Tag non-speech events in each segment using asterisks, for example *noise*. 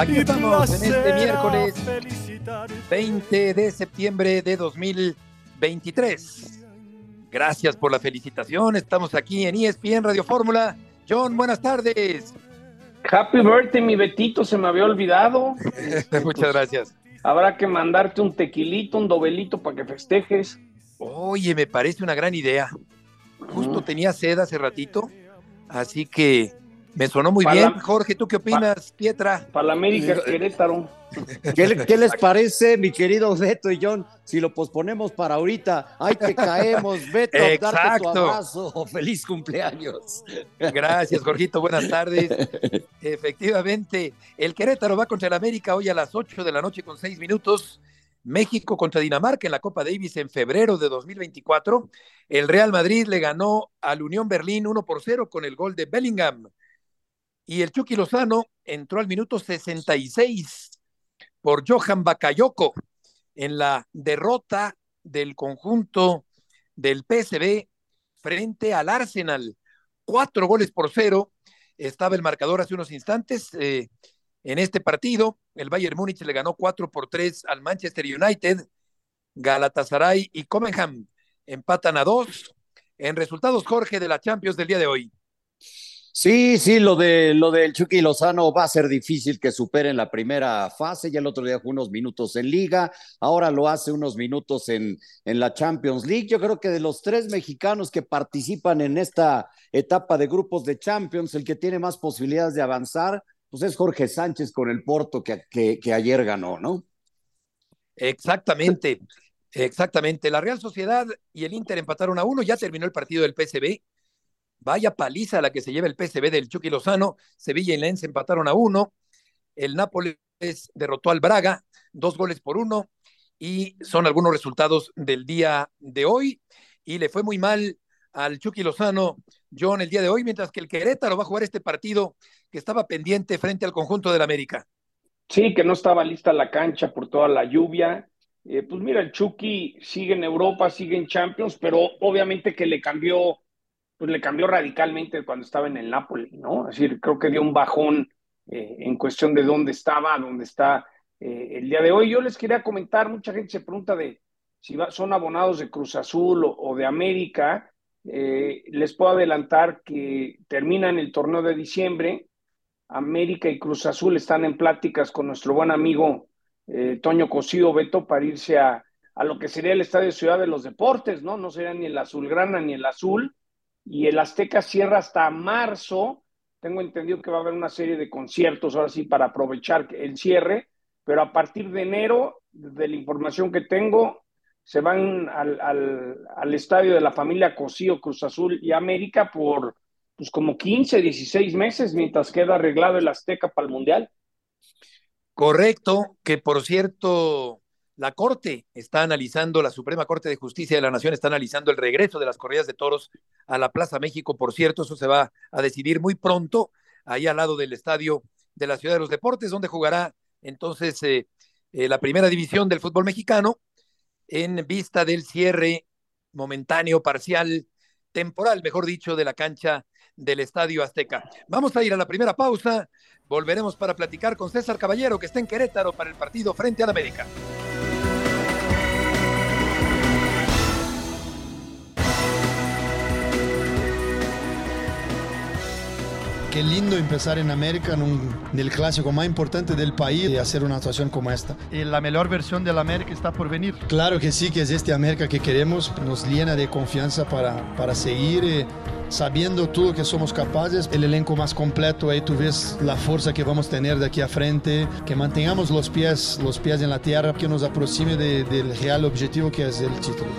Aquí estamos en este a miércoles felicitarte. 20 de septiembre de 2023. Gracias por la felicitación. Estamos aquí en ESPN Radio Fórmula. John, buenas tardes. Happy birthday, mi Betito, se me había olvidado. *laughs* Muchas gracias. Habrá que mandarte un tequilito, un dobelito para que festejes. Oye, me parece una gran idea. Justo tenía sed hace ratito, así que me sonó muy bien. la- Jorge, ¿tú qué opinas, Pietra? Para la América Querétaro. ¿Qué, le- qué les parece, mi querido Beto y John? Si lo posponemos para ahorita, ¡ay que caemos! *laughs* Beto, darte tu Exacto. abrazo. *laughs* ¡Feliz cumpleaños! Gracias, Jorgito. Buenas tardes. Efectivamente, el Querétaro va contra el América hoy a las 8 de la noche con 6 minutos. México contra Dinamarca en la Copa Davis en febrero de 2024. El Real Madrid le ganó al Unión Berlín 1 por 0 con el gol de Bellingham. Y el Chucky Lozano entró al minuto 66 por Johan Bakayoko en la derrota del conjunto del PSV frente al Arsenal. Cuatro goles por cero. Estaba el marcador hace unos instantes. eh, en este partido, el Bayern Múnich le ganó 4 por 3 al Manchester United. Galatasaray y Comenham empatan a dos. En resultados, Jorge, de la Champions del día de hoy. Sí, sí, lo de lo del Chucky Lozano va a ser difícil que supere en la primera fase. Ya el otro día fue unos minutos en Liga, ahora lo hace unos minutos en, en la Champions League. Yo creo que de los tres mexicanos que participan en esta etapa de grupos de Champions, el que tiene más posibilidades de avanzar, pues es Jorge Sánchez con el Porto que, que, que ayer ganó, ¿no? Exactamente, exactamente. La Real Sociedad y el Inter empataron a uno. Ya terminó el partido del PSV. Vaya paliza la que se lleva el PSV del Chucky Lozano. Sevilla y Lens empataron a uno. El Nápoles derrotó al Braga, dos goles por uno. Y son algunos resultados del día de hoy. Y le fue muy mal al Chucky Lozano, John, el día de hoy, mientras que el Querétaro va a jugar este partido que estaba pendiente frente al conjunto del América. Sí, que no estaba lista la cancha por toda la lluvia. Eh, pues mira, el Chucky sigue en Europa, sigue en Champions, pero obviamente que le cambió, pues le cambió radicalmente cuando estaba en el Napoli, ¿no? Es decir, creo que dio un bajón eh, en cuestión de dónde estaba, dónde está eh, el día de hoy. Yo les quería comentar, mucha gente se pregunta de si son abonados de Cruz Azul o, de América. Eh, les puedo adelantar que terminan el torneo de diciembre. América y Cruz Azul están en pláticas con nuestro buen amigo Toño Cosío Beto para irse a, a lo que sería el Estadio Ciudad de los Deportes, ¿no? No sería ni el Azulgrana ni el Azul. Y el Azteca cierra hasta marzo. Tengo entendido que va a haber una serie de conciertos ahora sí para aprovechar el cierre, pero a partir de enero, de la información que tengo, se van al, al, al estadio de la familia Cosío, Cruz Azul y América por pues como 15, 16 meses mientras queda arreglado el Azteca para el Mundial. Correcto, que por cierto, la Corte está analizando, la Suprema Corte de Justicia de la Nación está analizando el regreso de las corridas de toros a la Plaza México. Por cierto, eso se va a decidir muy pronto, ahí al lado del estadio de la Ciudad de los Deportes, donde jugará entonces eh, eh, la primera división del fútbol mexicano en vista del cierre momentáneo, parcial, temporal, mejor dicho, de la cancha del Estadio Azteca. Vamos a ir a la primera pausa. Volveremos para platicar con César Caballero, que está en Querétaro para el partido frente al América. Qué lindo empezar en América, en, un, en, el clásico más importante del país, y hacer una actuación como esta. Y la mejor versión del América está por venir. Claro que sí, que es este América que queremos, nos llena de confianza para, para seguir. Eh, sabiendo todo que somos capaces, el elenco más completo, ahí tú ves la fuerza que vamos a tener de aquí a frente, que mantengamos los pies, los pies en la tierra, que nos aproxime de, del real objetivo que es el título.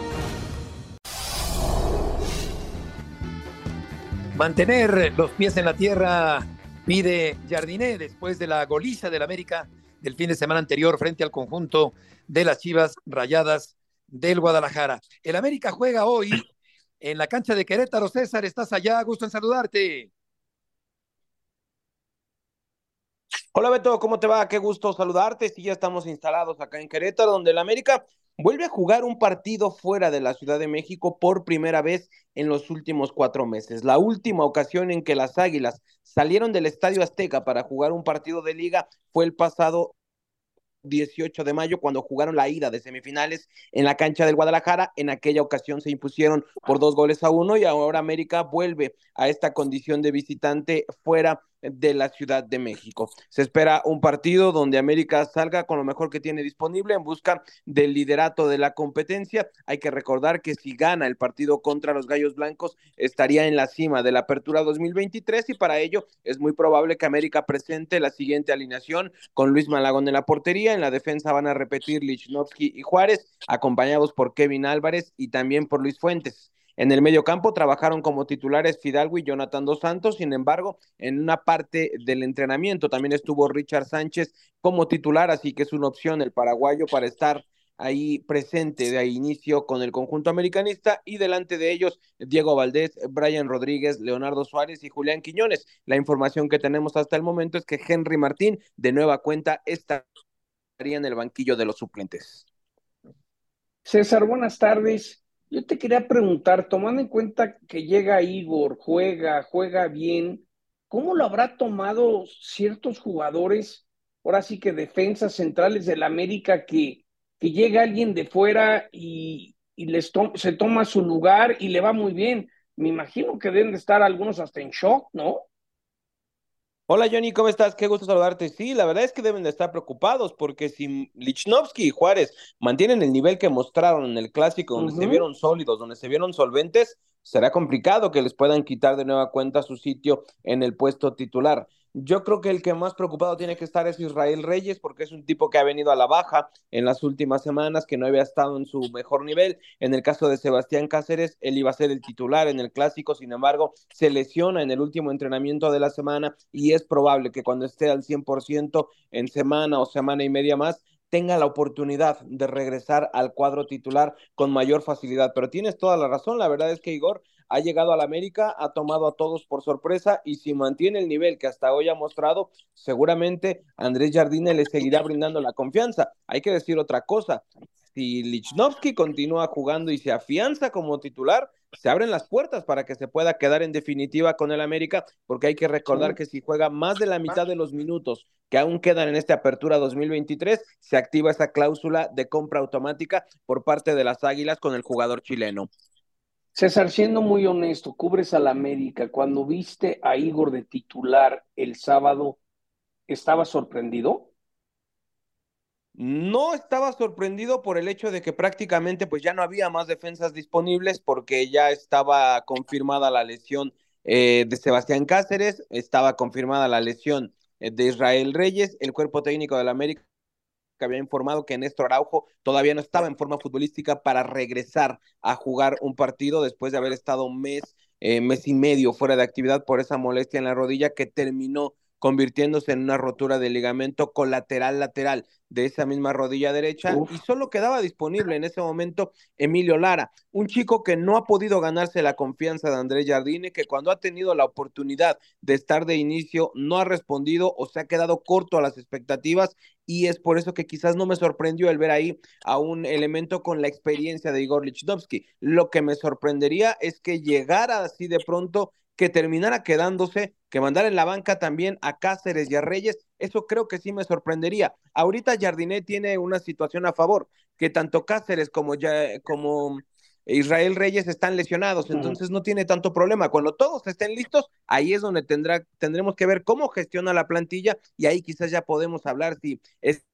Mantener los pies en la tierra pide Jardiné después de la goliza del América del fin de semana anterior frente al conjunto de las Chivas Rayadas del Guadalajara. El América juega hoy en la cancha de Querétaro. César, estás allá, gusto en saludarte. Hola Beto, ¿cómo te va? Qué gusto saludarte. Sí, ya estamos instalados acá en Querétaro, donde el América vuelve a jugar un partido fuera de la Ciudad de México por primera vez en los últimos cuatro meses. La última ocasión en que las Águilas salieron del Estadio Azteca para jugar un partido de liga fue el pasado 18 de mayo cuando jugaron la ida de semifinales en la cancha del Guadalajara. En aquella ocasión se impusieron por dos goles a uno y ahora América vuelve a esta condición de visitante fuera de la Ciudad de México. Se espera un partido donde América salga con lo mejor que tiene disponible en busca del liderato de la competencia. Hay que recordar que si gana el partido contra los Gallos Blancos estaría en la cima de la Apertura 2023 y para ello es muy probable que América presente la siguiente alineación con Luis Malagón en la portería. En la defensa van a repetir Lichnowsky y Juárez, acompañados por Kevin Álvarez y también por Luis Fuentes. En el medio campo trabajaron como titulares Fidalgo y Jonathan Dos Santos, sin embargo, en una parte del entrenamiento también estuvo Richard Sánchez como titular, así que es una opción el paraguayo para estar ahí presente de inicio con el conjunto americanista y delante de ellos Diego Valdés, Brian Rodríguez, Leonardo Suárez y Julián Quiñones. La información que tenemos hasta el momento es que Henry Martín de nueva cuenta estaría en el banquillo de los suplentes. César, buenas tardes. Yo te quería preguntar, tomando en cuenta que llega Igor, juega, juega bien, ¿cómo lo habrá tomado ciertos jugadores, ahora sí que defensas centrales del América, que, que llega alguien de fuera y, y les se toma su lugar y le va muy bien? Me imagino que deben de estar algunos hasta en shock, ¿no? Hola Johnny, ¿cómo estás? Qué gusto saludarte. Sí, la verdad es que deben de estar preocupados porque si Lichnowsky y Juárez mantienen el nivel que mostraron en el clásico, donde se vieron sólidos, donde se vieron solventes, será complicado que les puedan quitar de nueva cuenta su sitio en el puesto titular. Yo creo que el que más preocupado tiene que estar es Israel Reyes, porque es un tipo que ha venido a la baja en las últimas semanas, que no había estado en su mejor nivel. En el caso de Sebastián Cáceres, él iba a ser el titular en el clásico, sin embargo, se lesiona en el último entrenamiento de la semana y es probable que cuando esté al 100% en semana o semana y media más, tenga la oportunidad de regresar al cuadro titular con mayor facilidad. Pero tienes toda la razón, la verdad es que Igor ha llegado al América, ha tomado a todos por sorpresa y si mantiene el nivel que hasta hoy ha mostrado, seguramente Andrés Jardine le seguirá brindando la confianza. Hay que decir otra cosa, si Lichnowsky continúa jugando y se afianza como titular, se abren las puertas para que se pueda quedar en definitiva con el América, porque hay que recordar que si juega más de la mitad de los minutos que aún quedan en esta apertura 2023, se activa esa cláusula de compra automática por parte de las Águilas con el jugador chileno. César, siendo muy honesto, cubres al América. Cuando viste a Igor de titular el sábado, ¿estabas sorprendido? No estaba sorprendido por el hecho de que prácticamente pues ya no había más defensas disponibles porque ya estaba confirmada la lesión eh, de Sebastián Cáceres, estaba confirmada la lesión eh, de Israel Reyes, el cuerpo técnico del América que había informado que Néstor Araujo todavía no estaba en forma futbolística para regresar a jugar un partido después de haber estado mes, eh, mes y medio fuera de actividad por esa molestia en la rodilla que terminó convirtiéndose en una rotura de ligamento colateral lateral de esa misma rodilla derecha y solo quedaba disponible en ese momento Emilio Lara, un chico que no ha podido ganarse la confianza de Andrés Jardine, que cuando ha tenido la oportunidad de estar de inicio no ha respondido o se ha quedado corto a las expectativas y es por eso que quizás no me sorprendió el ver ahí a un elemento con la experiencia de Igor Lichnowsky. Lo que me sorprendería es que llegara así de pronto que terminara quedándose, que mandara en la banca también a Cáceres y a Reyes, eso creo que sí me sorprendería. Ahorita Jardinet tiene una situación a favor, que tanto Cáceres como, ya, como Israel Reyes están lesionados, entonces no tiene tanto problema. Cuando todos estén listos, ahí es donde tendrá, tendremos que ver cómo gestiona la plantilla y ahí quizás ya podemos hablar si es,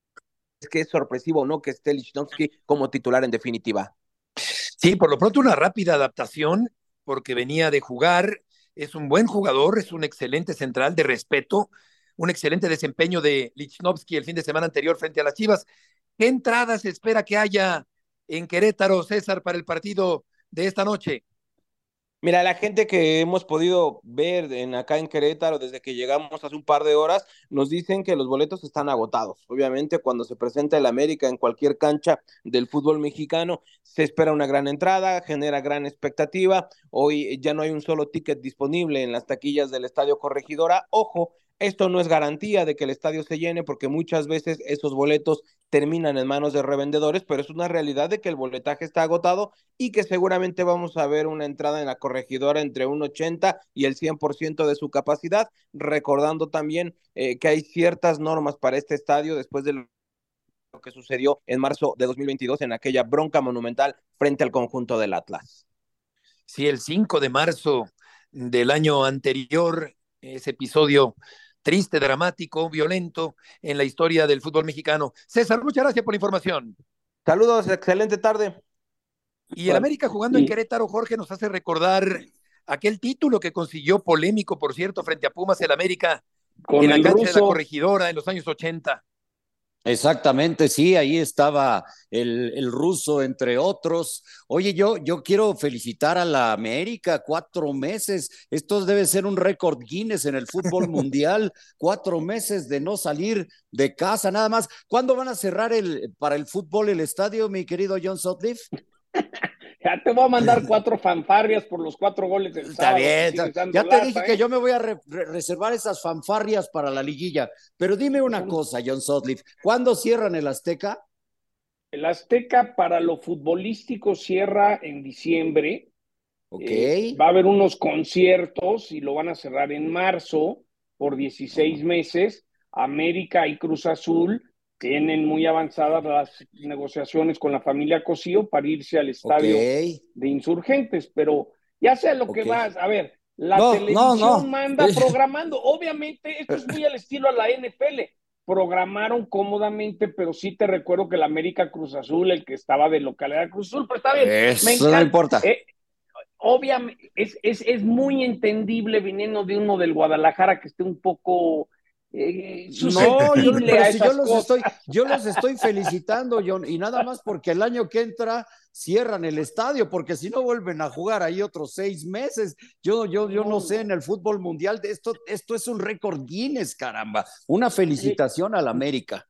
que es sorpresivo o no que esté Lichnowsky como titular en definitiva. Sí, por lo pronto una rápida adaptación porque venía de jugar es un buen jugador, es un excelente central de respeto, un excelente desempeño de Lichnowsky el fin de semana anterior frente a las Chivas. ¿Qué entradas espera que haya en Querétaro, César, para el partido de esta noche? Mira, la gente que hemos podido ver en acá en Querétaro desde que llegamos hace un par de horas, nos dicen que los boletos están agotados. Obviamente, cuando se presenta el América en cualquier cancha del fútbol mexicano, se espera una gran entrada, genera gran expectativa. Hoy ya no hay un solo ticket disponible en las taquillas del Estadio Corregidora. Ojo, esto no es garantía de que el estadio se llene porque muchas veces esos boletos terminan en manos de revendedores, pero es una realidad de que el boletaje está agotado y que seguramente vamos a ver una entrada en la corregidora entre un 80 y el 100% de su capacidad, recordando también eh, que hay ciertas normas para este estadio después de lo que sucedió en marzo de 2022 en aquella bronca monumental frente al conjunto del Atlas. Sí, el 5 de marzo del año anterior, ese episodio triste, dramático, violento en la historia del fútbol mexicano. César, muchas gracias por la información. Saludos, excelente tarde. Y el América jugando en Querétaro, Jorge, nos hace recordar aquel título que consiguió polémico, por cierto, frente a Pumas el América Con en la el cancha de la corregidora en los años 80. Exactamente, sí, ahí estaba el, el ruso, entre otros. Oye, yo, yo quiero felicitar a la América, cuatro meses. Esto debe ser un récord Guinness en el fútbol *laughs* mundial, cuatro meses de no salir de casa, nada más. ¿Cuándo van a cerrar el, para el fútbol el estadio, mi querido John Sutcliffe? *laughs* Ya te voy a mandar cuatro fanfarrias por los cuatro goles del Está sábado, bien, está- ya te dije ¿eh? que yo me voy a re- re- reservar esas fanfarrias para la liguilla. Pero dime una cosa, John Sutcliffe, ¿cuándo cierran el Azteca? El Azteca para lo futbolístico cierra en diciembre. Ok. Eh, va a haber unos conciertos y lo van a cerrar en marzo por 16 meses. América y Cruz Azul tienen muy avanzadas las negociaciones con la familia Cosío para irse al estadio de insurgentes, pero ya sé a lo que vas. A ver, la No, televisión no. manda *laughs* programando. Obviamente, esto es muy al estilo a la NFL. Programaron cómodamente, pero sí te recuerdo que el América Cruz Azul, el que estaba de localidad Cruz Azul, pero está bien. Eso me no importa. Eh, obviamente, es, es, es muy entendible viniendo de uno del Guadalajara que esté un poco eh, No, yo, susceptible pero a si esas yo los cosas. estoy, yo los estoy felicitando, John, y nada más porque el año que entra cierran el estadio, porque si no vuelven a jugar ahí otros seis meses. Yo, yo, yo no sé en el fútbol mundial de esto, esto es un récord Guinness, caramba. Una felicitación al América.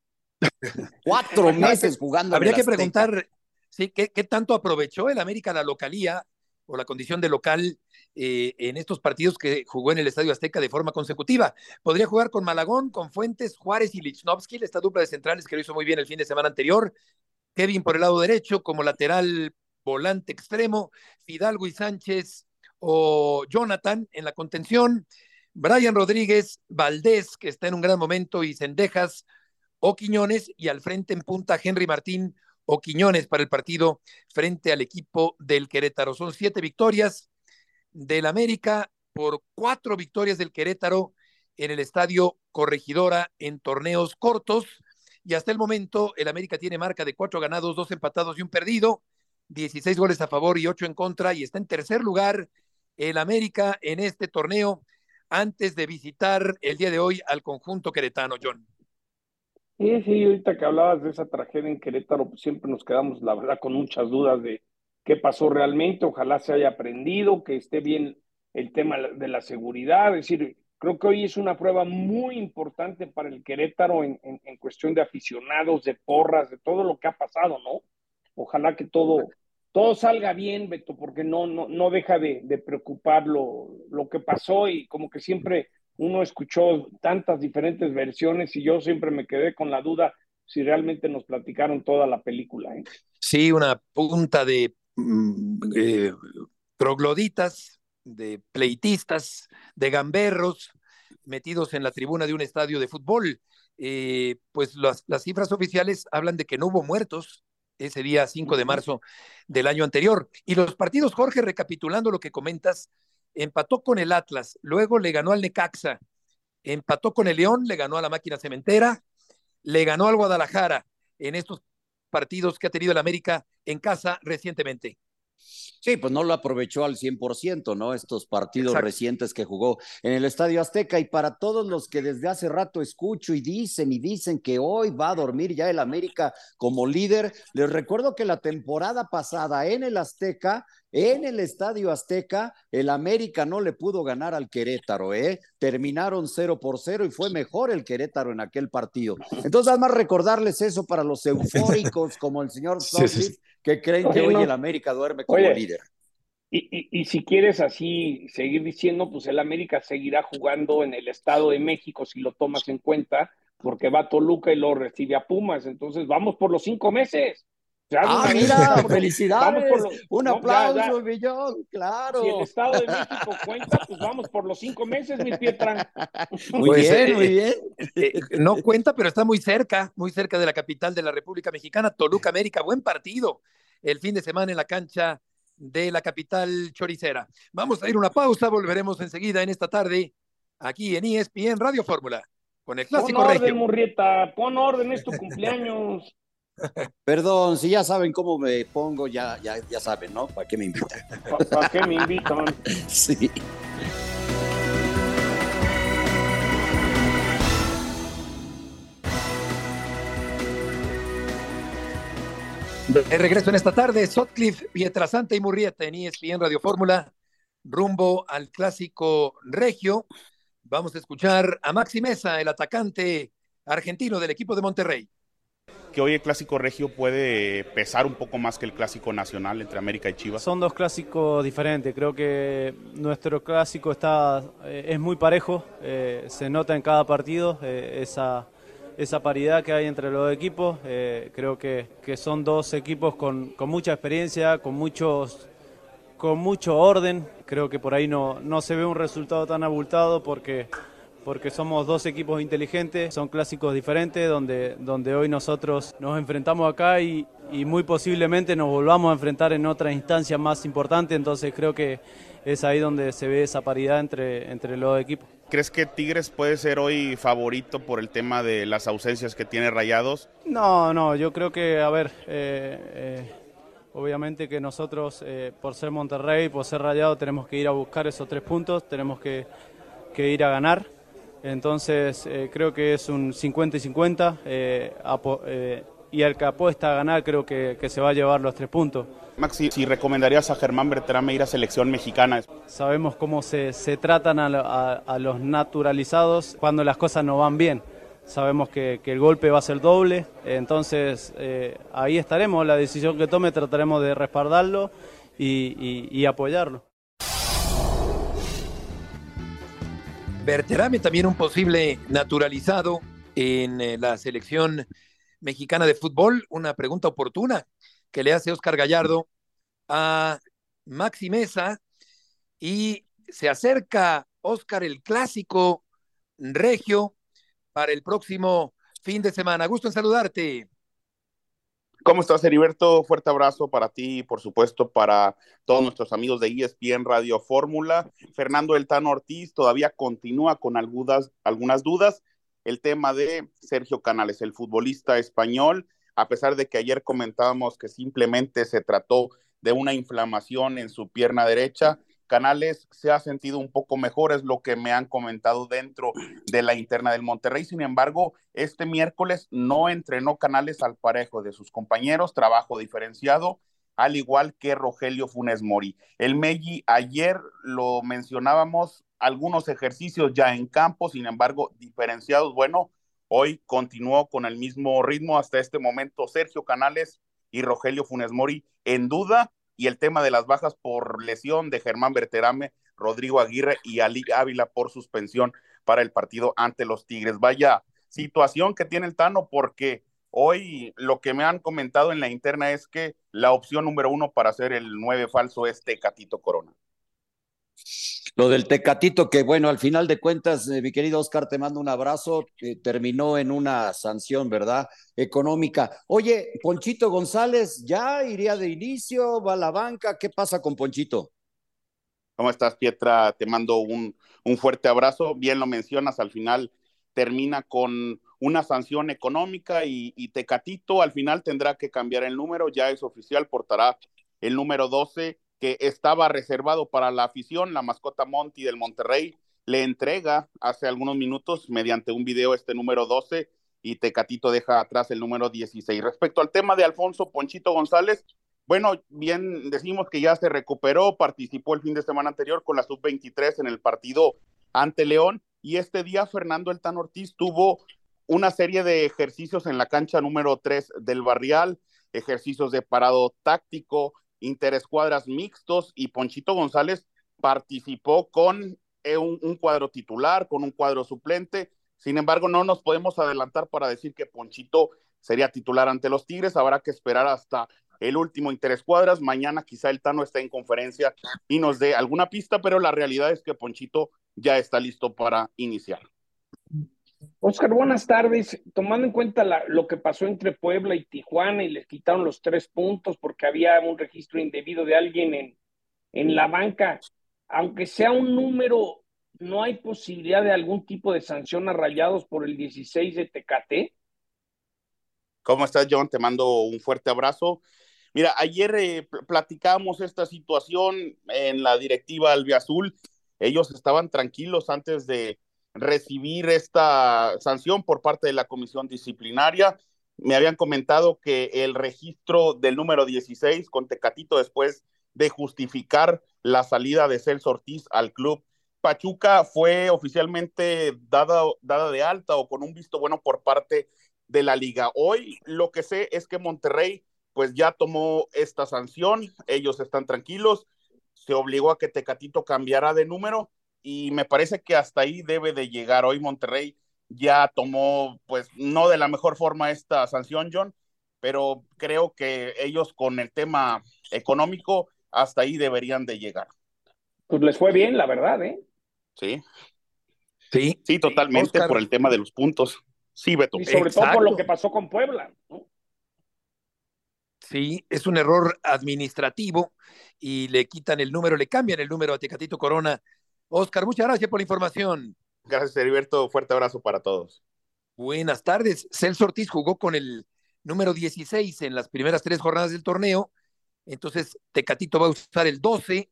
Cuatro meses jugando. Habría que preguntar, sí, ¿qué, qué tanto aprovechó el América la localía o la condición de local eh, en estos partidos que jugó en el Estadio Azteca de forma consecutiva? Podría jugar con Malagón, con Fuentes, Juárez y Lichnowsky, esta dupla de centrales que lo hizo muy bien el fin de semana anterior. Kevin por el lado derecho como lateral volante extremo, Fidalgo y Sánchez o Jonathan en la contención, Brian Rodríguez, Valdés, que está en un gran momento, y Cendejas o Quiñones, y al frente en punta Henry Martín o Quiñones para el partido frente al equipo del Querétaro. Son siete victorias del América por cuatro victorias del Querétaro en el estadio Corregidora en torneos cortos. Y hasta el momento el América tiene marca de cuatro ganados, dos empatados y un perdido, 16 goles a favor y ocho en contra, y está en tercer lugar el América en este torneo antes de visitar el día de hoy al conjunto queretano, John. Sí, sí, ahorita que hablabas de esa tragedia en Querétaro, pues siempre nos quedamos, la verdad, con muchas dudas de qué pasó realmente. Ojalá se haya aprendido, que esté bien el tema de la seguridad. Es decir, creo que hoy es una prueba muy importante para el Querétaro en, en, cuestión de aficionados, de porras, de todo lo que ha pasado, ¿no? Ojalá que todo, todo salga bien, Beto, porque no, no, no deja de, de preocupar lo, que pasó y como que siempre uno escuchó tantas diferentes versiones y yo siempre me quedé con la duda si realmente nos platicaron toda la película. ¿eh? Sí, una punta de eh, trogloditas, de pleitistas, de gamberros metidos en la tribuna de un estadio de fútbol. Eh, pues las, las, cifras oficiales hablan de que no hubo muertos ese día 5 de marzo del año anterior. Y los partidos, Jorge, recapitulando lo que comentas, empató con el Atlas, luego le ganó al Necaxa, empató con el León, le ganó a la máquina cementera, le ganó al Guadalajara en estos partidos que ha tenido el América en casa recientemente. Sí, pues no lo aprovechó al 100%, ¿no? Estos partidos recientes que jugó en el Estadio Azteca. Y para todos los que desde hace rato escucho y dicen y dicen que hoy va a dormir ya el América como líder, les recuerdo que la temporada pasada en el Azteca, en el Estadio Azteca, el América no le pudo ganar al Querétaro, ¿eh? Terminaron 0 por 0 y fue mejor el Querétaro en aquel partido. Entonces, además recordarles eso para los eufóricos *laughs* como el señor sí, que creen que hoy el América duerme como líder. Y, si quieres así seguir diciendo, pues el América seguirá jugando en el Estado de México si lo tomas en cuenta, porque va a Toluca y lo recibe a Pumas. Entonces vamos por los cinco meses. Ah, mira, *laughs* felicidades. Un aplauso, Villón, claro. Si el Estado de México *laughs* cuenta, pues vamos por los cinco meses, mi Pietra. Muy pues, bien, muy bien. Eh, eh, no cuenta, pero está muy cerca, muy cerca de la capital de la República Mexicana, Toluca América. Buen partido el fin de semana en la cancha de la capital choricera. Vamos a ir una pausa, volveremos enseguida en esta tarde aquí en ESPN Radio Fórmula con el clásico pon orden, Murrieta, pon orden, es tu cumpleaños. Perdón, si ya saben cómo me pongo, ya, ya, ya saben, ¿no? ¿Para qué me invitan? *laughs* ¿Para qué me invitan? *laughs* sí. De regreso en esta tarde, Sotcliffe, Pietrasanta y Murrieta en ESPN Radio Fórmula, rumbo al clásico regio. Vamos a escuchar a Maxi Mesa, el atacante argentino del equipo de Monterrey. Que hoy el clásico regio puede pesar un poco más que el clásico nacional entre América y Chivas. Son dos clásicos diferentes. Creo que nuestro clásico está eh, es muy parejo. Eh, se nota en cada partido eh, esa esa paridad que hay entre los equipos. Creo que, que, son dos equipos con, con, mucha experiencia, con, muchos, con mucho orden. Creo que por ahí no, no se ve un resultado tan abultado porque, porque somos dos equipos inteligentes, son clásicos diferentes donde, donde hoy nosotros nos enfrentamos acá y, y muy posiblemente nos volvamos a enfrentar en otra instancia más importante. Entonces creo que es ahí donde se ve esa paridad entre, entre los equipos. ¿Crees que Tigres puede ser hoy favorito por el tema de las ausencias que tiene Rayados? No, no, yo creo que, a ver, eh, eh, obviamente que nosotros, eh, por ser Monterrey, por ser Rayado, tenemos que ir a buscar esos tres puntos, tenemos que, ir a ganar. Entonces, creo que es un 50 y 50 y el que apuesta a ganar creo que, que se va a llevar los tres puntos. Maxi, si recomendarías a Germán Berterame ir a selección mexicana. Sabemos cómo se, se tratan a, los naturalizados cuando las cosas no van bien. Sabemos que, que el golpe va a ser doble, entonces eh, ahí estaremos. La decisión que tome trataremos de respaldarlo y, y, apoyarlo. Berterame también un posible naturalizado en eh, la selección mexicana de fútbol. Una pregunta oportuna que le hace Oscar Gallardo a Maxi Mesa y se acerca Oscar el clásico regio para el próximo fin de semana. Gusto en saludarte. ¿Cómo estás, Heriberto? Fuerte abrazo para ti y, por supuesto, para todos nuestros amigos de ESPN Radio Fórmula. Fernando Eltano Ortiz todavía continúa con algunas, algunas dudas. El tema de Sergio Canales, el futbolista español, a pesar de que ayer comentábamos que simplemente se trató de una inflamación en su pierna derecha. Canales se ha sentido un poco mejor, es lo que me han comentado dentro de la interna del Monterrey. Sin embargo, este miércoles no entrenó Canales al parejo de sus compañeros, trabajo diferenciado, al igual que Rogelio Funes Mori. El Meji ayer lo mencionábamos, algunos ejercicios ya en campo, sin embargo, diferenciados. Bueno, Hoy continuó con el mismo ritmo hasta este momento Sergio Canales y Rogelio Funes Mori en duda y el tema de las bajas por lesión de Germán Berterame, Rodrigo Aguirre y Ali Ávila por suspensión para el partido ante los Tigres. Vaya situación que tiene el Tano porque hoy lo que me han comentado en la interna es que la opción número uno para hacer el nueve falso es Tecatito Corona. Lo del Tecatito, que bueno, al final de cuentas, eh, mi querido Oscar, te mando un abrazo, eh, terminó en una sanción, ¿verdad? Económica. Oye, Ponchito González, ¿ya iría de inicio? ¿Va a la banca? ¿Qué pasa con Ponchito? ¿Cómo estás, Pietra? Te mando un, un fuerte abrazo. Bien lo mencionas, al final termina con una sanción económica y, Tecatito al final tendrá que cambiar el número, ya es oficial, portará el número 12 que estaba reservado para la afición, la mascota Monty del Monterrey, le entrega hace algunos minutos mediante un video este número 12 y Tecatito deja atrás el número 16. Respecto al tema de Alfonso Ponchito González, bueno, bien decimos que ya se recuperó, participó el fin de semana anterior con la sub-23 en el partido ante León y este día Fernando Eltan Ortiz tuvo una serie de ejercicios en la cancha número 3 del Barrial, ejercicios de parado táctico, interescuadras mixtos y Ponchito González participó con eh, un, cuadro titular, con un cuadro suplente. Sin embargo, no nos podemos adelantar para decir que Ponchito sería titular ante los Tigres. Habrá que esperar hasta el último interescuadras. Mañana quizá el Tano esté en conferencia y nos dé alguna pista, pero la realidad es que Ponchito ya está listo para iniciar. Oscar, buenas tardes. Tomando en cuenta lo que pasó entre Puebla y Tijuana y les quitaron los tres puntos porque había un registro indebido de alguien en, en la banca, aunque sea un número, ¿no hay posibilidad de algún tipo de sanción a rayados por el 16 de Tecate? ¿Cómo estás, John? Te mando un fuerte abrazo. Mira, ayer eh, platicamos esta situación en la directiva Albiazul. Ellos estaban tranquilos antes de recibir esta sanción por parte de la comisión disciplinaria. Me habían comentado que el registro del número 16 con Tecatito después de justificar la salida de Celso Ortiz al club Pachuca fue oficialmente dada, dada de alta o con un visto bueno por parte de la liga. Hoy lo que sé es que Monterrey pues ya tomó esta sanción, ellos están tranquilos, se obligó a que Tecatito cambiara de número y me parece que hasta ahí debe de llegar. Hoy Monterrey ya tomó, pues no de la mejor forma esta sanción, John, pero creo que ellos con el tema económico hasta ahí deberían de llegar. Pues les fue bien, la verdad, ¿eh? Sí. Sí. Sí, totalmente Oscar. por el tema de los puntos. Sí, Beto. Y sobre Exacto. todo por lo que pasó con Puebla. ¿no? Sí, es un error administrativo y le quitan el número, le cambian el número a Tecatito Corona. Oscar, muchas gracias por la información. Gracias, Heriberto. Fuerte abrazo para todos. Buenas tardes. Celso Ortiz jugó con el número 16 en las primeras tres jornadas del torneo. Entonces, Tecatito va a usar el 12.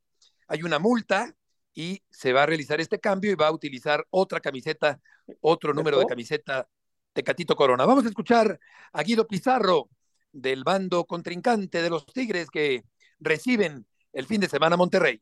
Hay una multa y se va a realizar este cambio y va a utilizar otra camiseta, otro número de camiseta Tecatito Corona. Vamos a escuchar a Guido Pizarro del bando contrincante de los Tigres que reciben el fin de semana Monterrey.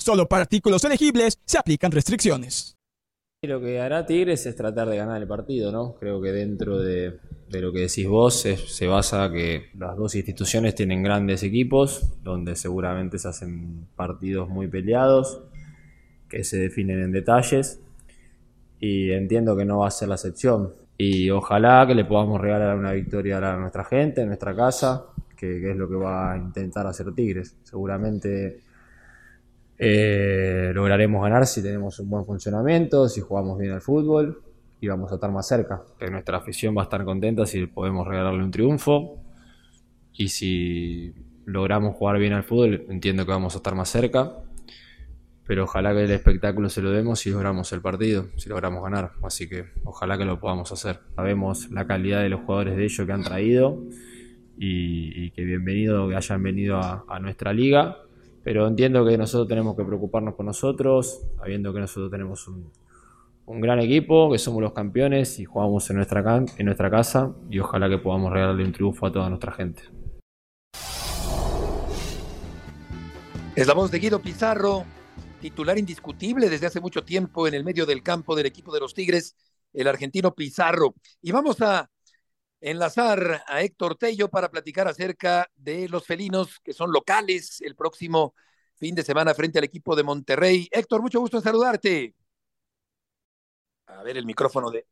Solo para artículos elegibles se aplican restricciones. Lo que hará Tigres es tratar de ganar el partido, ¿no? Creo que dentro de, lo que decís vos es, se basa que las dos instituciones tienen grandes equipos, donde seguramente se hacen partidos muy peleados, que se definen en detalles, y entiendo que no va a ser la excepción. Y ojalá que le podamos regalar una victoria a nuestra gente, a nuestra casa, que es lo que va a intentar hacer Tigres. Seguramente eh, lograremos ganar si tenemos un buen funcionamiento, si jugamos bien al fútbol y vamos a estar más cerca. Que nuestra afición va a estar contenta si podemos regalarle un triunfo y si logramos jugar bien al fútbol entiendo que vamos a estar más cerca. Pero ojalá que el espectáculo se lo demos si logramos el partido, si logramos ganar. Así que ojalá que lo podamos hacer. Sabemos la calidad de los jugadores de ellos que han traído y, que bienvenido que hayan venido a nuestra liga pero entiendo que nosotros tenemos que preocuparnos por nosotros, sabiendo que nosotros tenemos un, un gran equipo, que somos los campeones y jugamos en nuestra, en nuestra casa y ojalá que podamos regalarle un triunfo a toda nuestra gente. Es la voz de Guido Pizarro titular indiscutible desde hace mucho tiempo en el medio del campo del equipo de los Tigres, el argentino Pizarro. Y vamos a enlazar a Héctor Tello para platicar acerca de los felinos que son locales el próximo fin de semana frente al equipo de Monterrey. Héctor, mucho gusto en saludarte. A ver el micrófono de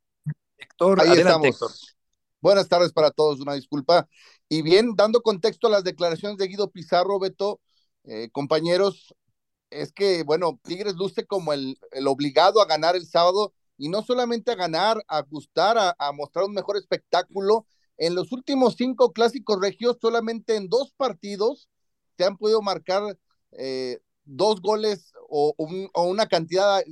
Héctor. Ahí Adelante, estamos. Héctor. Buenas tardes para todos, una disculpa. Y bien, dando contexto a las declaraciones de Guido Pizarro, Beto, eh, compañeros, es que, bueno, Tigres luce como el, el, obligado a ganar el sábado y no solamente a ganar, a gustar, a, mostrar un mejor espectáculo. En los últimos cinco clásicos regios, solamente en dos partidos se han podido marcar eh, dos goles o, una cantidad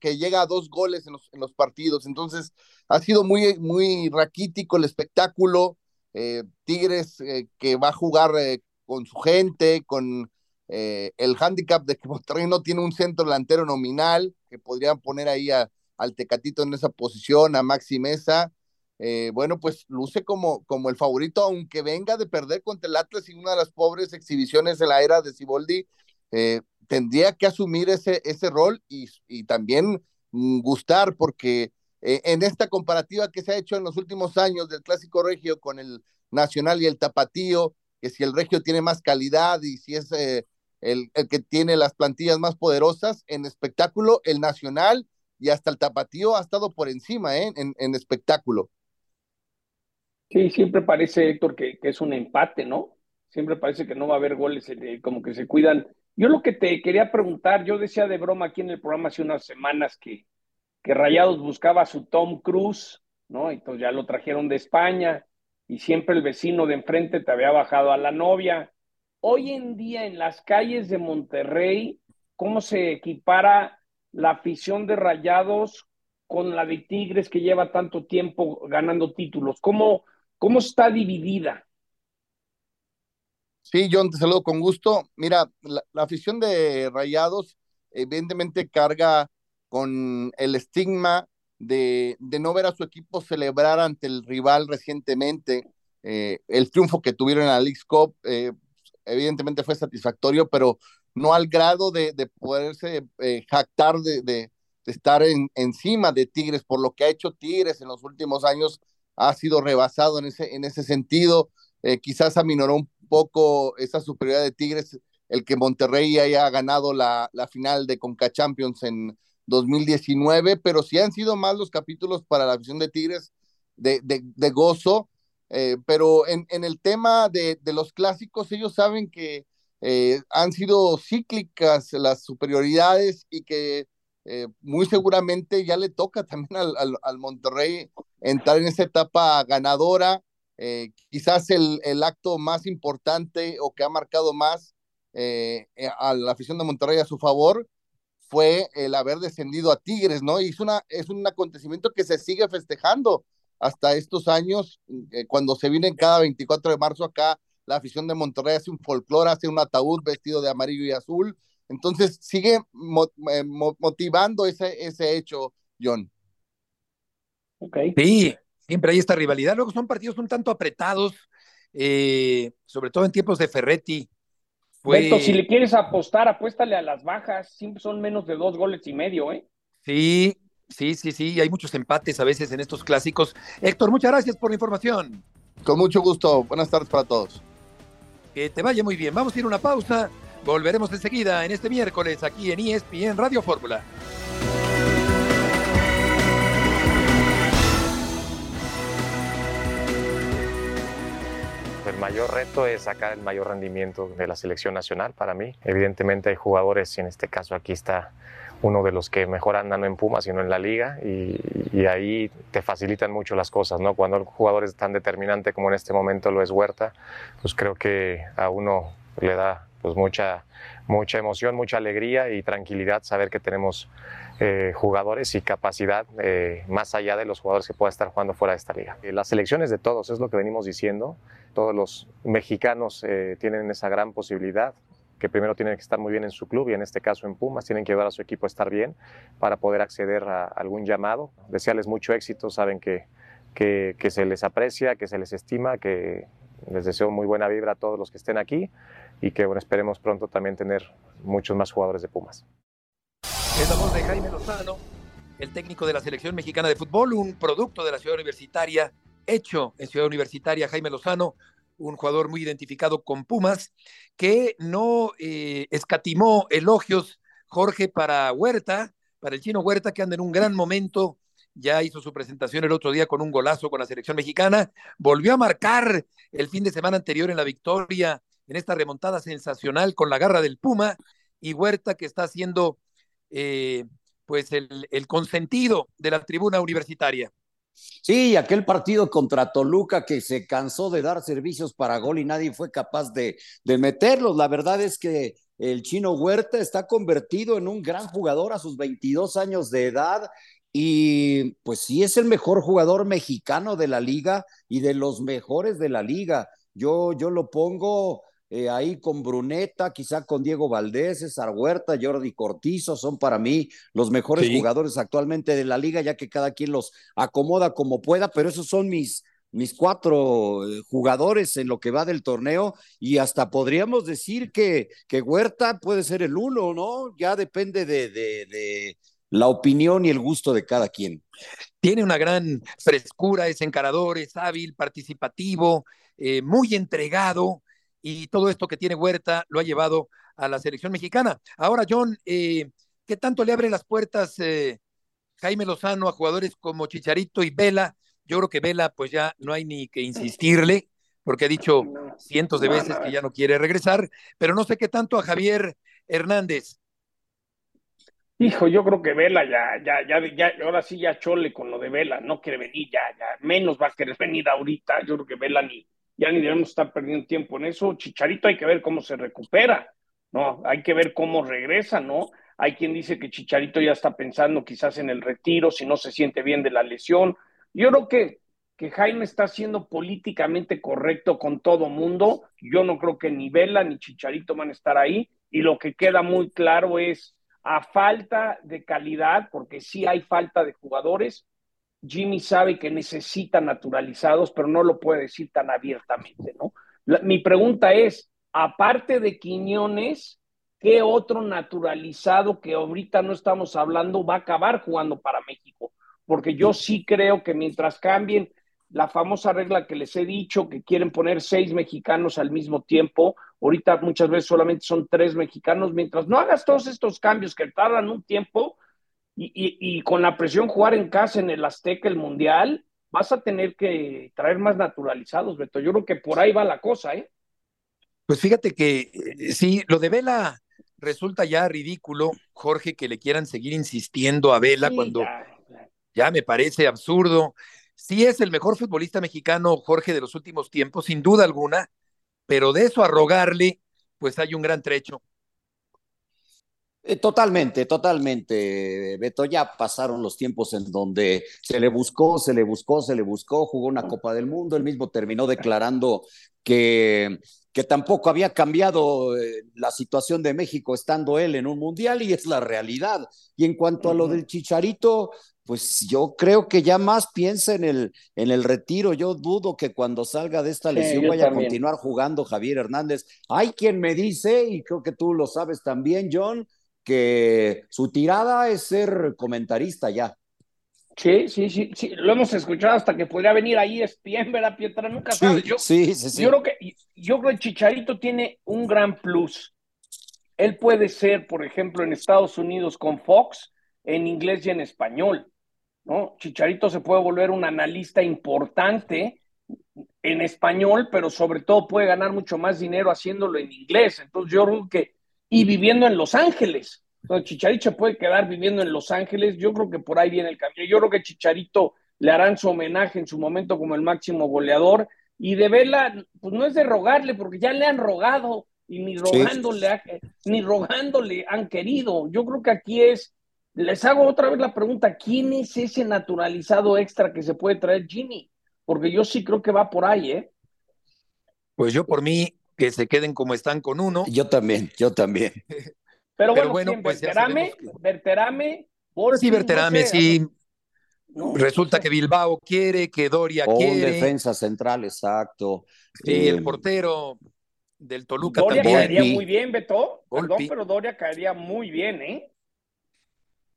que llega a dos goles en los, en los partidos. Entonces, ha sido muy, muy raquítico el espectáculo. Eh, Tigres eh, que va a jugar eh, con su gente, con eh, el hándicap de que Monterrey no tiene un centro delantero nominal, que podrían poner ahí a, al Tecatito en esa posición, a Maxi Mesa. Eh, bueno, pues luce como, como el favorito, aunque venga de perder contra el Atlas y una de las pobres exhibiciones de la era de Ciboldi, eh, tendría que asumir ese, ese rol y, y también mm, gustar, porque eh, en esta comparativa que se ha hecho en los últimos años del Clásico Regio con el Nacional y el Tapatío, que si el Regio tiene más calidad y si es el, el, que tiene las plantillas más poderosas en espectáculo, el Nacional y hasta el Tapatío ha estado por encima ¿eh? en, en, espectáculo. Sí, siempre parece, Héctor, que, que, es un empate, ¿no? Siempre parece que no va a haber goles, eh, como que se cuidan. Yo lo que te quería preguntar, yo decía de broma aquí en el programa hace unas semanas que, que Rayados buscaba a su Tom Cruise, ¿no? Entonces ya lo trajeron de España y siempre el vecino de enfrente te había bajado a la novia. Hoy en día en las calles de Monterrey, ¿cómo se equipara la afición de Rayados con la de Tigres que lleva tanto tiempo ganando títulos? ¿Cómo, cómo está dividida? Sí, John, te saludo con gusto. Mira, la, afición de Rayados evidentemente carga con el estigma de, de, no ver a su equipo celebrar ante el rival recientemente. Eh, el triunfo que tuvieron en la League Cup, eh, evidentemente fue satisfactorio, pero no al grado de, de poderse eh, jactar de, de, estar en, encima de Tigres, por lo que ha hecho Tigres en los últimos años, ha sido rebasado en ese, en ese sentido. Eh, quizás aminoró un poco esa superioridad de Tigres, el que Monterrey haya ganado la, la final de Conca Champions en 2019, pero sí han sido más los capítulos para la afición de Tigres de gozo. Eh, pero en, en, el tema de, de, los clásicos, ellos saben que eh, han sido cíclicas las superioridades y que eh, muy seguramente ya le toca *laughs* también al, al, al, Monterrey entrar en esa etapa ganadora. Eh, quizás el, el, acto más importante o que ha marcado más eh, a la afición de Monterrey a su favor fue el haber descendido a Tigres, ¿no? Y es, una, es un acontecimiento que se sigue festejando hasta estos años, eh, cuando se viene cada 24 de marzo acá, la afición de Monterrey hace un folclore, hace un ataúd vestido de amarillo y azul, entonces sigue mo eh, motivando ese, ese hecho, John. Okay. Sí, siempre hay esta rivalidad, luego son partidos un tanto apretados, eh, sobre todo en tiempos de Ferretti, fue... Beto, si le quieres apostar, apuéstale a las bajas. Siempre son menos de dos goles y medio, ¿eh? Sí, sí, sí, sí. Hay muchos empates a veces en estos clásicos. Héctor, muchas gracias por la información. Con mucho gusto. Buenas tardes para todos. Que te vaya muy bien. Vamos a ir a una pausa. Volveremos enseguida en este miércoles aquí en ESPN Radio Fórmula. el mayor reto es sacar el mayor rendimiento de la selección nacional para mí. Evidentemente hay jugadores, y en este caso aquí está uno de los que mejor andan no en Pumas, sino en la liga, y, y, ahí te facilitan mucho las cosas, ¿no? Cuando el jugador es tan determinante como en este momento lo es Huerta, pues creo que a uno le da pues mucha, mucha emoción, mucha alegría y tranquilidad saber que tenemos eh, jugadores y capacidad eh, más allá de los jugadores que puedan estar jugando fuera de esta liga. Eh, las selecciones de todos, es lo que venimos diciendo, todos los mexicanos eh, tienen esa gran posibilidad que primero tienen que estar muy bien en su club y en este caso en Pumas tienen que ayudar a su equipo a estar bien para poder acceder a algún llamado. Desearles mucho éxito, saben que, que, que se les aprecia, que se les estima, que les deseo muy buena vibra a todos los que estén aquí y que bueno, esperemos pronto también tener muchos más jugadores de Pumas. Es la voz de Jaime Lozano, el técnico de la selección mexicana de fútbol, un producto de la ciudad universitaria, hecho en ciudad universitaria, Jaime Lozano, un jugador muy identificado con Pumas, que no eh, escatimó elogios, Jorge, para Huerta, para el chino Huerta, que anda en un gran momento, ya hizo su presentación el otro día con un golazo con la selección mexicana, volvió a marcar el fin de semana anterior en la victoria, en esta remontada sensacional con la garra del Puma, y Huerta que está haciendo eh, pues el, el consentido de la tribuna universitaria. Sí, aquel partido contra Toluca que se cansó de dar servicios para gol y nadie fue capaz de, de, meterlos. La verdad es que el chino Huerta está convertido en un gran jugador a sus 22 años de edad y pues sí es el mejor jugador mexicano de la liga y de los mejores de la liga. Yo, yo lo pongo eh, ahí con Bruneta, quizá con Diego Valdés, César Huerta, Jordi Cortizo, son para mí los mejores sí. jugadores actualmente de la liga, ya que cada quien los acomoda como pueda, pero esos son mis, mis cuatro eh, jugadores en lo que va del torneo y hasta podríamos decir que, que Huerta puede ser el uno, ¿no? Ya depende de, de, de la opinión y el gusto de cada quien. Tiene una gran frescura, es encarador, es hábil, participativo, eh, muy entregado y todo esto que tiene Huerta lo ha llevado a la selección mexicana. Ahora, John, eh, ¿qué tanto le abre las puertas eh, Jaime Lozano a jugadores como Chicharito y Vela? Yo creo que Vela, pues ya no hay ni que insistirle, porque ha dicho cientos de veces que ya no quiere regresar, pero no sé qué tanto a Javier Hernández. Hijo, yo creo que Vela ya, ya, ya, ya, ahora sí ya chole con lo de Vela, no quiere venir ya, ya, menos va a querer venir ahorita, yo creo que Vela ni, ya ni debemos estar perdiendo tiempo en eso. Chicharito hay que ver cómo se recupera, ¿no? Hay que ver cómo regresa, ¿no? Hay quien dice que Chicharito ya está pensando quizás en el retiro, si no se siente bien de la lesión. Yo creo que, que Jaime está siendo políticamente correcto con todo mundo. Yo no creo que ni Vela ni Chicharito van a estar ahí. Y lo que queda muy claro es, a falta de calidad, porque sí hay falta de jugadores, Jimmy sabe que necesita naturalizados, pero no lo puede decir tan abiertamente, ¿no? La, mi pregunta es, aparte de Quiñones, ¿qué otro naturalizado que ahorita no estamos hablando va a acabar jugando para México? Porque yo sí creo que mientras cambien la famosa regla que les he dicho, que quieren poner seis mexicanos al mismo tiempo, ahorita muchas veces solamente son tres mexicanos, mientras no hagas todos estos cambios que tardan un tiempo, y, y, y, con la presión jugar en casa en el Azteca, el Mundial, vas a tener que traer más naturalizados, Beto. Yo creo que por ahí va la cosa, ¿eh? Pues fíjate que eh, sí, lo de Vela resulta ya ridículo, Jorge, que le quieran seguir insistiendo a Vela sí, cuando ya, ya. ya me parece absurdo. Sí es el mejor futbolista mexicano, Jorge, de los últimos tiempos, sin duda alguna, pero de eso a rogarle, pues hay un gran trecho. Eh, totalmente, totalmente, Beto. Ya pasaron los tiempos en donde se le buscó, se le buscó, se le buscó, jugó una Copa del Mundo, él mismo terminó declarando que, que tampoco había cambiado eh, la situación de México estando él en un mundial y es la realidad. Y en cuanto a lo del Chicharito, pues yo creo que ya más piensa en el, en el retiro. Yo dudo que cuando salga de esta lesión sí, vaya también. a continuar jugando Javier Hernández. Hay quien me dice, y creo que tú lo sabes también, John, que su tirada es ser comentarista ya. Sí, sí, sí, sí, lo hemos escuchado hasta que podría venir ahí ESPN, ¿verdad, Pietra? Nunca sabes. Yo, sí, sí, sí. Yo creo que yo creo que Chicharito tiene un gran plus. Él puede ser, por ejemplo, en Estados Unidos con Fox, en inglés y en español. ¿no? Chicharito se puede volver un analista importante en español, pero sobre todo puede ganar mucho más dinero haciéndolo en inglés. Entonces yo creo que, y viviendo en Los Ángeles. Entonces Chicharito puede quedar viviendo en Los Ángeles. Yo creo que por ahí viene el cambio. Yo creo que Chicharito le harán su homenaje en su momento como el máximo goleador. Y de Vela, pues no es de rogarle, porque ya le han rogado y ni rogándole, sí. ni rogándole han querido. Yo creo que aquí es les hago otra vez la pregunta, ¿quién es ese naturalizado extra que se puede traer Jimmy? Porque yo sí creo que va por ahí, ¿eh? Pues yo por mí que se queden como están con uno. Yo también, yo también. *laughs* Pero, Pero bueno, ¿quién? pues Berterame, que... Berterame, Borges, Sí, Berterame, no sé, sí. No, Resulta que Bilbao quiere, que Doria o quiere. Un defensa central, exacto. Sí, eh... el portero del Toluca Doria también. caería muy bien, Beto. Perdón, pero Doria caería muy bien, ¿eh?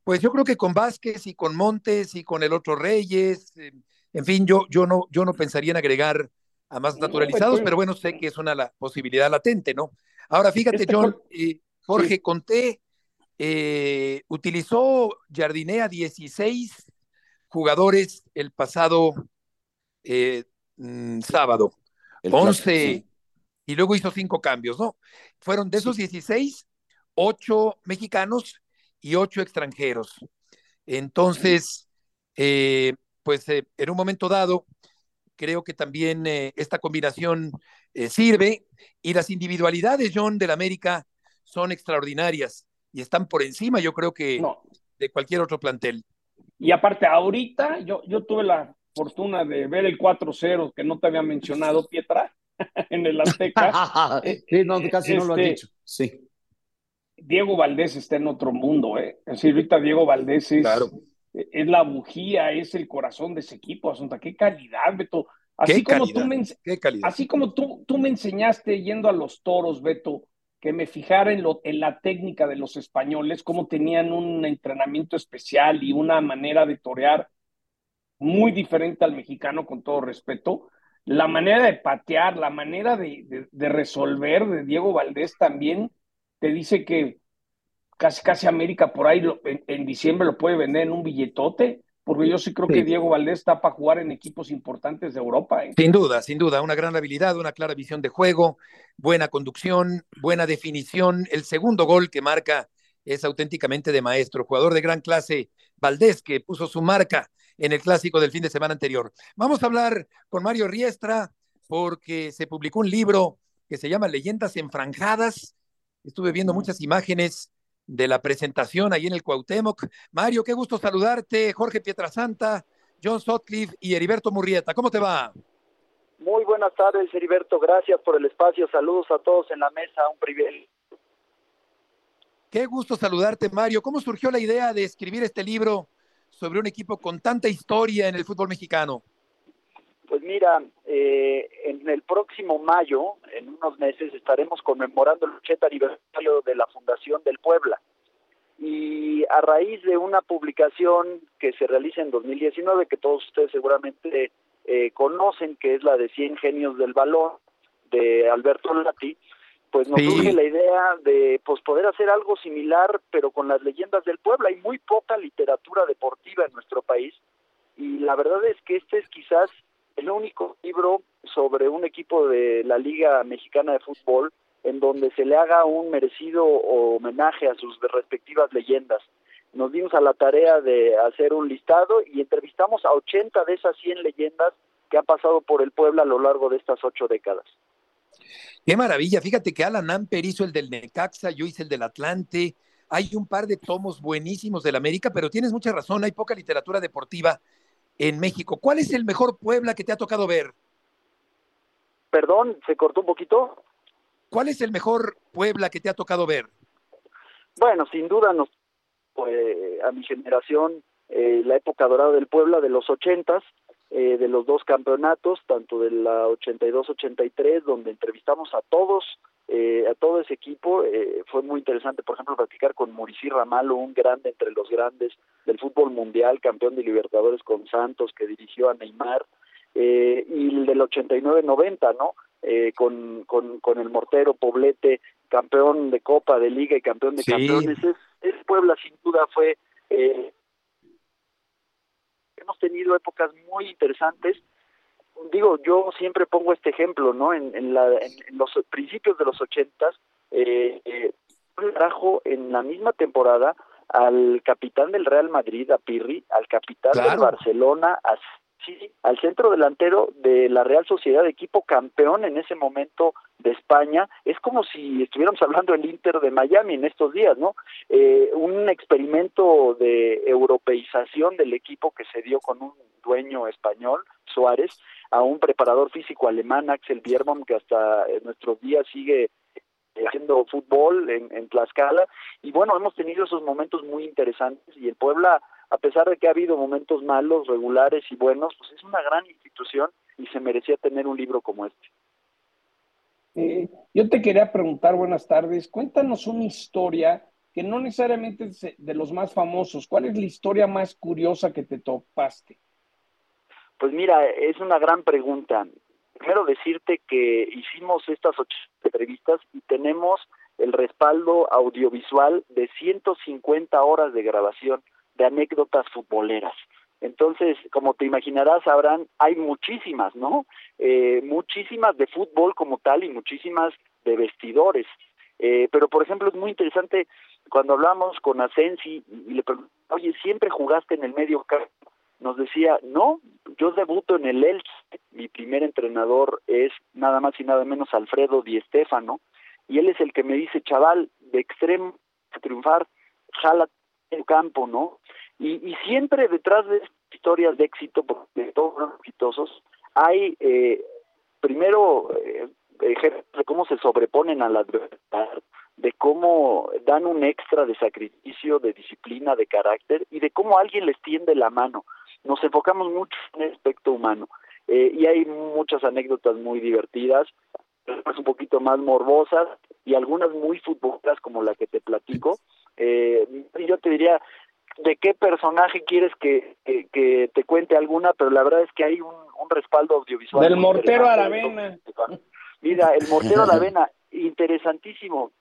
Pues yo creo que con Vázquez y con Montes y con el otro Reyes, eh, en fin, yo, yo, no, yo no pensaría en agregar a más naturalizados, pero bueno, sé que es una la, posibilidad latente, ¿no? Ahora, fíjate, este John, eh, Jorge Conté eh, utilizó Jardinea 16 jugadores el pasado eh, mm, sábado, el 11, y luego hizo cinco cambios, ¿no? Fueron de esos 16, ocho mexicanos y ocho extranjeros. Entonces, eh, pues en un momento dado, creo que también esta combinación sirve y las individualidades, John, del América son extraordinarias y están por encima, yo creo que de cualquier otro plantel. Y aparte, ahorita yo, yo tuve la fortuna de ver el 4-0 que no te había mencionado, Pietra, *laughs* en el Azteca. *laughs* sí, no, casi no lo has este, dicho. Sí. Diego Valdés está en otro mundo, ¿eh? Es decir, ahorita Diego Valdés es, es la bujía, es el corazón de ese equipo, Asunta. Qué calidad, Beto. Así como, tú me, así como tú, tú me enseñaste yendo a los toros, Beto, que me fijara en, lo, en la técnica de los españoles, cómo tenían un entrenamiento especial y una manera de torear muy diferente al mexicano, con todo respeto. La manera de patear, la manera de, de, resolver de Diego Valdés también te dice que casi casi América por ahí en, en, diciembre lo puede vender en un billetote porque yo sí creo que Diego Valdés está para jugar en equipos importantes de Europa. ¿eh? Sin duda, sin duda, una gran habilidad, una clara visión de juego, buena conducción, buena definición. El segundo gol que marca es auténticamente de maestro, jugador de gran clase, Valdés, que puso su marca en el clásico del fin de semana anterior. Vamos a hablar con Mario Riestra porque se publicó un libro que se llama Leyendas Enfranjadas. Estuve viendo muchas imágenes de la presentación ahí en el Cuauhtémoc. Mario, qué gusto saludarte. Jorge Pietrasanta, John Sotcliffe y Heriberto Murrieta. ¿Cómo te va? Muy buenas tardes, Heriberto. Gracias por el espacio. Saludos a todos en la mesa. Un privilegio. Qué gusto saludarte, Mario. ¿Cómo surgió la idea de escribir este libro sobre un equipo con tanta historia en el fútbol mexicano? Pues mira, eh, en el próximo mayo, en unos meses, estaremos conmemorando el 80 aniversario de la Fundación del Puebla. Y a raíz de una publicación que se realiza en 2019, que todos ustedes seguramente eh, conocen, que es la de 100 genios del balón, de Alberto Lati, pues nos surge la idea de pues poder hacer algo similar, pero con las leyendas del Puebla. Hay muy poca literatura deportiva en nuestro país y la verdad es que este es quizás el único libro sobre un equipo de la Liga Mexicana de Fútbol en donde se le haga un merecido homenaje a sus respectivas leyendas. Nos dimos a la tarea de hacer un listado y entrevistamos a 80 de esas 100 leyendas que han pasado por el Puebla a lo largo de estas ocho décadas. Qué maravilla, fíjate que Alan Amper hizo el del Necaxa, yo hice el del Atlante, hay un par de tomos buenísimos del América, pero tienes mucha razón, hay poca literatura deportiva en México. ¿Cuál es el mejor Puebla que te ha tocado ver? Perdón, se cortó un poquito. ¿Cuál es el mejor Puebla que te ha tocado ver? Bueno, sin duda nos pues, a mi generación eh, la época dorada del Puebla de los ochentas, eh, de los dos campeonatos, tanto de la 82-83, donde entrevistamos a todos eh, a todo ese equipo. Eh, fue muy interesante, por ejemplo, practicar con Muricy Ramalo, un grande entre los grandes del fútbol mundial, campeón de Libertadores con Santos, que dirigió a Neymar, eh, y el del 89-90, ¿no? con, con, con el mortero Poblete, campeón de Copa, de Liga y campeón de campeones. Es, es, Puebla, sin duda, fue. Hemos tenido épocas muy interesantes digo, yo siempre pongo este ejemplo, ¿no? En, en, la, en, los principios de los ochentas, eh, eh, trajo en la misma temporada al capitán del Real Madrid, a Pirri, al capitán del Barcelona, a sí, al centro delantero de la Real Sociedad, equipo campeón en ese momento de España. Es como si estuviéramos hablando del Inter de Miami en estos días, ¿no? Eh, un experimento de europeización del equipo que se dio con un dueño español, Suárez, a un preparador físico alemán, Axel Bierbaum, que hasta nuestros días sigue haciendo fútbol en, en Tlaxcala. Y bueno, hemos tenido esos momentos muy interesantes y el Puebla, a pesar de que ha habido momentos malos, regulares y buenos, pues es una gran institución y se merecía tener un libro como este. Eh, yo te quería preguntar, buenas tardes, cuéntanos una historia que no necesariamente es de los más famosos. ¿Cuál es la historia más curiosa que te topaste? Pues mira, es una gran pregunta. Primero decirte que hicimos estas ocho entrevistas y tenemos el respaldo audiovisual de 150 horas de grabación de anécdotas futboleras. Entonces, como te imaginarás, Abraham, hay muchísimas, ¿no? Eh, muchísimas de fútbol como tal y muchísimas de vestidores. Eh, pero, por ejemplo, es muy interesante cuando hablamos con Asensi y le preguntamos, oye, ¿siempre jugaste en el medio campo? Nos decía, no, yo debuto en el Elche, mi primer entrenador es nada más y nada menos Alfredo Di Stefano, y él es el que me dice, chaval, de extremo triunfar, jala el campo, ¿no? Y, siempre detrás de historias de éxito, de todos los exitosos, hay eh, primero eh, ejemplos de cómo se sobreponen a la adversidad, de cómo dan un extra de sacrificio, de disciplina, de carácter y de cómo alguien les tiende la mano. Nos enfocamos mucho en el aspecto humano eh, y hay muchas anécdotas muy divertidas, un poquito más morbosas y algunas muy futboleras como la que te platico. Eh, yo te diría, ¿de qué personaje quieres que, que, que, te cuente alguna? Pero la verdad es que hay un, un respaldo audiovisual. Del mortero Aravena. Mira, el *laughs* mortero Aravena, interesantísimo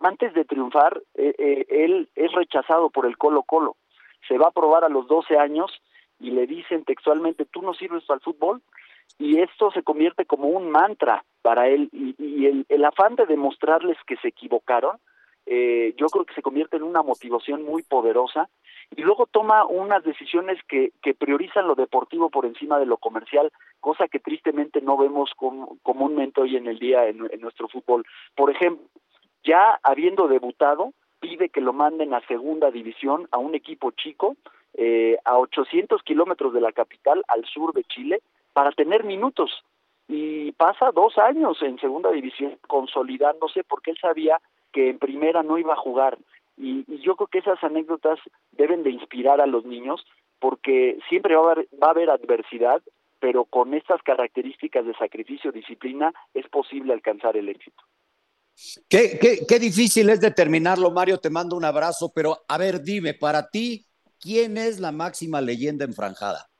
antes de triunfar, eh, eh, él es rechazado por el Colo Colo. Se va a probar a los 12 años y le dicen textualmente, tú no sirves para el fútbol. Y esto se convierte como un mantra para él. Y, y el, el, afán de demostrarles que se equivocaron, eh, yo creo que se convierte en una motivación muy poderosa. Y luego toma unas decisiones que, que priorizan lo deportivo por encima de lo comercial, cosa que tristemente no vemos com comúnmente hoy en el día en, nuestro fútbol. Por ejemplo, ya habiendo debutado, pide que lo manden a segunda división a un equipo chico, eh, a 800 kilómetros de la capital, al sur de Chile, para tener minutos. Y pasa dos años en segunda división consolidándose porque él sabía que en primera no iba a jugar. Y, y yo creo que esas anécdotas deben de inspirar a los niños porque siempre va a haber, va a haber adversidad, pero con estas características de sacrificio, disciplina, es posible alcanzar el éxito. Qué, qué, qué, difícil es determinarlo, Mario. Te mando un abrazo, pero a ver, dime, para ti, ¿quién es la máxima leyenda enfranjada?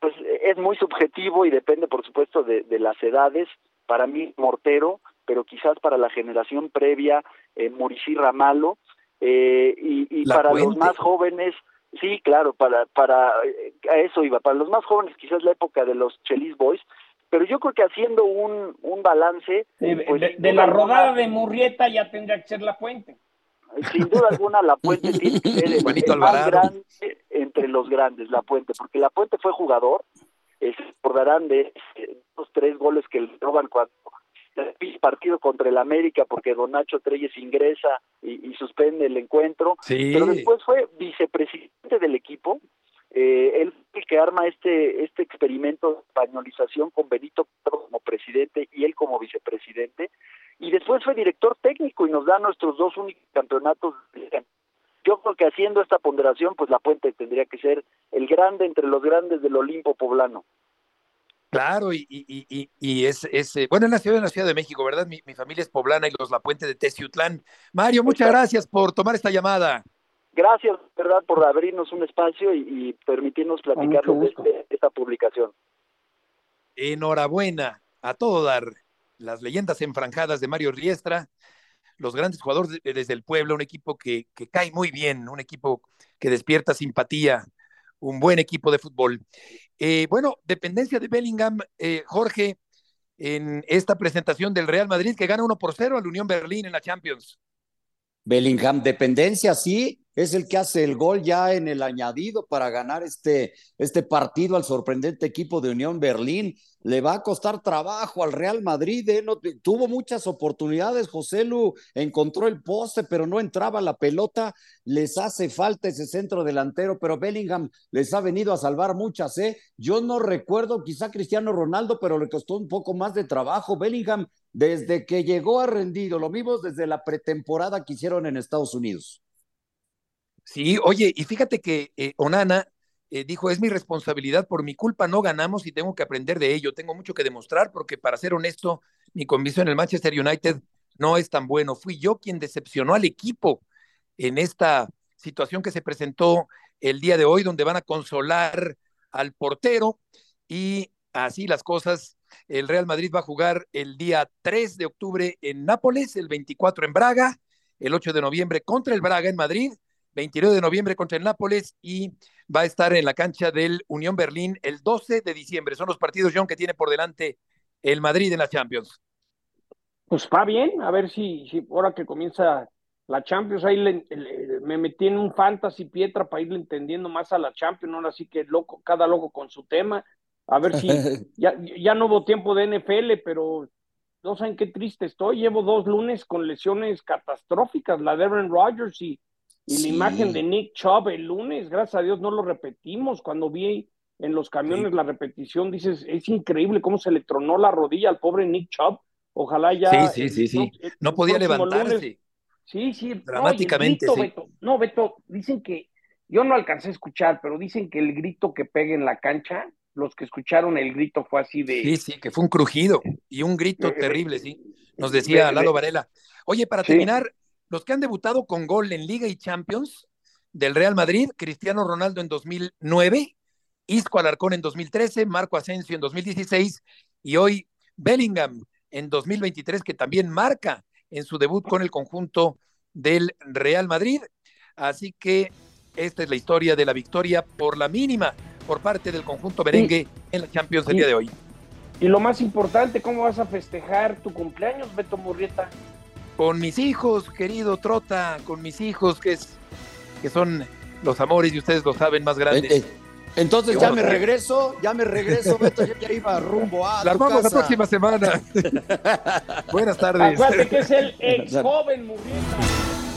Pues es muy subjetivo y depende, por supuesto, de, de las edades. Para mí, Mortero, pero quizás para la generación previa, eh, Muricy Ramalo, eh, y, y para puente. los más jóvenes, sí, claro, para, para a eso iba, para los más jóvenes, quizás la época de los Chelis Boys, pero yo creo que haciendo un, un balance... De, pues, de, de la rodada de Murrieta ya tendría que ser la puente. Sin duda alguna la *laughs* puente tiene que ser el, el más grande entre los grandes, la puente, porque la puente fue jugador, eh, se acordarán de esos tres goles que le roban cuando el partido contra el América porque Don Nacho Treyes ingresa y, y suspende el encuentro, sí. pero después fue vicepresidente del equipo, eh, él el que arma este este experimento de españolización con Benito como presidente y él como vicepresidente. Y después fue director técnico y nos da nuestros dos únicos campeonatos yo creo que haciendo esta ponderación pues la puente tendría que ser el grande entre los grandes del Olimpo poblano Claro, y, y, y, y es, es, bueno, en la ciudad, en la Ciudad de México, ¿verdad? Mi, mi familia es poblana y los La Puente de Teciutlán. Mario, muchas gracias por tomar esta llamada gracias, verdad, por abrirnos un espacio y, y permitirnos platicar de este, esta publicación. Enhorabuena a todo dar. Las leyendas enfranjadas de Mario Riestra, los grandes jugadores de, desde el pueblo, un equipo que, que, cae muy bien, un equipo que despierta simpatía, un buen equipo de fútbol. Eh, bueno, dependencia de Bellingham, eh, Jorge, en esta presentación del Real Madrid que gana 1 por 0 al Unión Berlín en la Champions. Bellingham, dependencia, sí, es el que hace el gol ya en el añadido para ganar este, este partido al sorprendente equipo de Unión Berlín. Le va a costar trabajo al Real Madrid, ¿eh? tuvo muchas oportunidades, José Lu encontró el poste, pero no entraba la pelota, les hace falta ese centro delantero, pero Bellingham les ha venido a salvar muchas, ¿eh? Yo no recuerdo quizá Cristiano Ronaldo, pero le costó un poco más de trabajo. Bellingham, desde que llegó a rendido, lo vimos desde la pretemporada que hicieron en Estados Unidos. Sí, oye, y fíjate que eh, Onana eh, dijo, es mi responsabilidad, por mi culpa no ganamos y tengo que aprender de ello, tengo mucho que demostrar porque para ser honesto, mi convicción en el Manchester United no es tan bueno, fui yo quien decepcionó al equipo. en esta situación que se presentó el día de hoy, donde van a consolar al portero y así las cosas. El Real Madrid va a jugar el día 3 de octubre en Nápoles, el 24 en Braga, el 8 de noviembre contra el Braga en Madrid, 29 de noviembre contra el Nápoles y va a estar en la cancha del Unión Berlín el 12 de diciembre. Son los partidos, John, que tiene por delante el Madrid en la Champions. Pues va bien, a ver si, si ahora que comienza la Champions, ahí le, le, me metí en un fantasy Pietra para irle entendiendo más a la Champions, ahora sí que loco, cada loco con su tema, a ver si *laughs* ya, ya no hubo tiempo de NFL, pero no saben qué triste estoy, llevo dos lunes con lesiones catastróficas, la de Aaron Rodgers y, y sí. la imagen de Nick Chubb el lunes, gracias a Dios no lo repetimos, cuando vi en los camiones sí. la repetición, dices, es increíble cómo se le tronó la rodilla al pobre Nick Chubb, ojalá ya... Sí, sí, sí, sí. No, no podía levantarse. Lunes, Sí, sí. Dramáticamente. No, sí. Beto, no, Beto, dicen que, yo no alcancé a escuchar, pero dicen que el grito que pega en la cancha, los que escucharon el grito fue así de. Sí, sí, que fue un crujido y un grito eh, terrible, sí. Nos decía eh, Lalo Varela. Oye, para terminar, los que han debutado con gol en Liga y Champions del Real Madrid, Cristiano Ronaldo en 2009, Isco Alarcón en 2013, Marco Asensio en 2016 y hoy Bellingham en 2023, que también marca en su debut con el conjunto del Real Madrid. Así que esta es la historia de la victoria por la mínima por parte del conjunto merengue y, en la Champions del y, día de hoy. Y lo más importante, ¿cómo vas a festejar tu cumpleaños, Beto Murrieta? Con mis hijos, querido Trota, con mis hijos, que, es, que son los amores, y ustedes lo saben, más grandes. Eh, eh. Entonces ya me regreso, ya me regreso, Beto, yo ya iba rumbo a. La armamos la próxima semana. *laughs* Buenas tardes. Acuérdate que es el ex joven Murrieta.